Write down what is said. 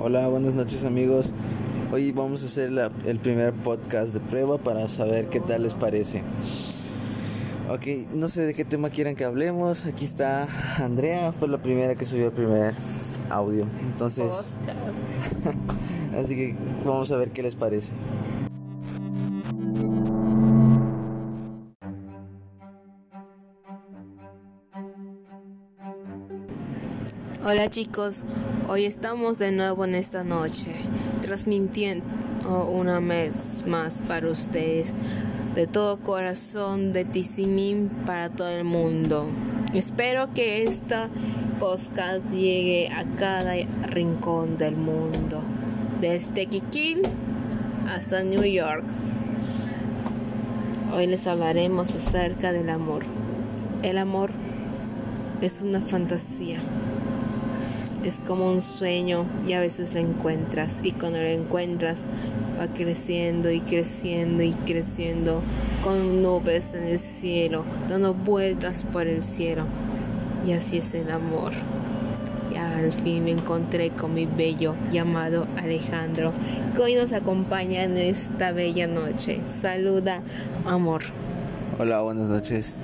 Hola, buenas noches amigos. Hoy vamos a hacer la- el primer podcast de prueba para saber qué tal les parece. Ok, no sé de qué tema quieran que hablemos. Aquí está Andrea, fue la primera que subió el primer audio. Entonces, así que vamos a ver qué les parece. Hola chicos, hoy estamos de nuevo en esta noche, transmitiendo una vez más para ustedes, de todo corazón, de Tizimín para todo el mundo. Espero que esta podcast llegue a cada rincón del mundo, desde Kikil hasta New York. Hoy les hablaremos acerca del amor. El amor es una fantasía. Es como un sueño y a veces lo encuentras y cuando lo encuentras va creciendo y creciendo y creciendo con nubes en el cielo, dando vueltas por el cielo. Y así es el amor. Y al fin lo encontré con mi bello llamado Alejandro, que hoy nos acompaña en esta bella noche. Saluda, amor. Hola, buenas noches.